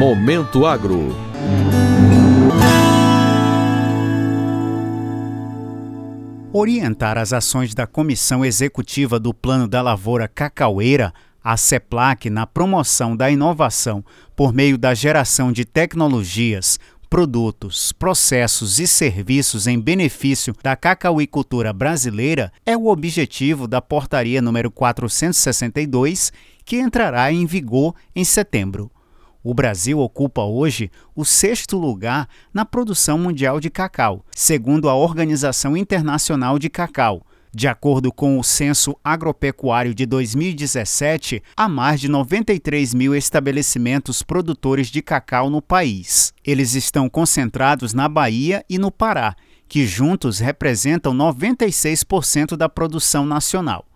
Momento Agro. Orientar as ações da Comissão Executiva do Plano da Lavoura Cacaueira, a CEPLAC, na promoção da inovação por meio da geração de tecnologias, produtos, processos e serviços em benefício da cacauicultura brasileira é o objetivo da portaria número 462, que entrará em vigor em setembro. O Brasil ocupa hoje o sexto lugar na produção mundial de cacau, segundo a Organização Internacional de Cacau. De acordo com o Censo Agropecuário de 2017, há mais de 93 mil estabelecimentos produtores de cacau no país. Eles estão concentrados na Bahia e no Pará, que juntos representam 96% da produção nacional.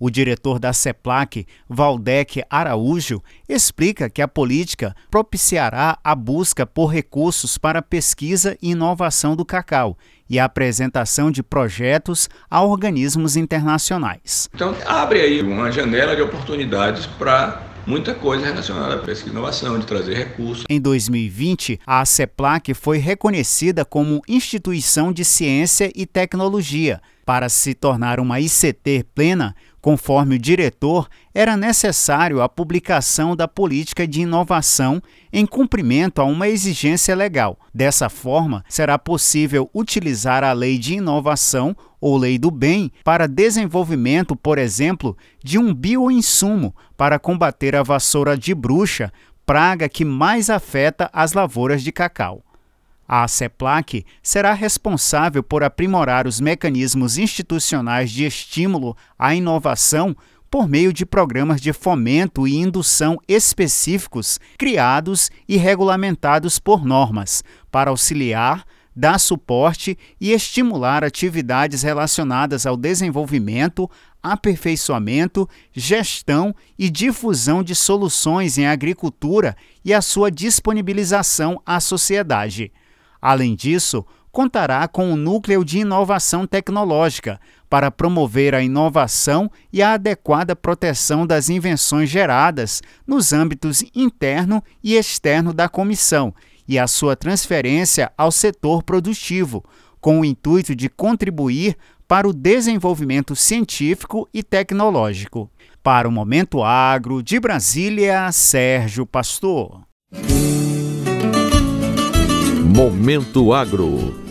O diretor da CEPLAC, Valdec Araújo, explica que a política propiciará a busca por recursos para pesquisa e inovação do cacau e a apresentação de projetos a organismos internacionais. Então, abre aí uma janela de oportunidades para muita coisa relacionada à pesquisa e inovação, de trazer recursos. Em 2020, a CEPLAC foi reconhecida como instituição de ciência e tecnologia. Para se tornar uma ICT plena, Conforme o diretor, era necessário a publicação da política de inovação em cumprimento a uma exigência legal. Dessa forma, será possível utilizar a Lei de Inovação ou Lei do Bem para desenvolvimento, por exemplo, de um bioinsumo para combater a vassoura de bruxa, praga que mais afeta as lavouras de cacau. A CEPLAC será responsável por aprimorar os mecanismos institucionais de estímulo à inovação por meio de programas de fomento e indução específicos criados e regulamentados por normas, para auxiliar, dar suporte e estimular atividades relacionadas ao desenvolvimento, aperfeiçoamento, gestão e difusão de soluções em agricultura e a sua disponibilização à sociedade. Além disso, contará com um núcleo de inovação tecnológica para promover a inovação e a adequada proteção das invenções geradas nos âmbitos interno e externo da comissão e a sua transferência ao setor produtivo, com o intuito de contribuir para o desenvolvimento científico e tecnológico. Para o Momento Agro, de Brasília, Sérgio Pastor. Momento Agro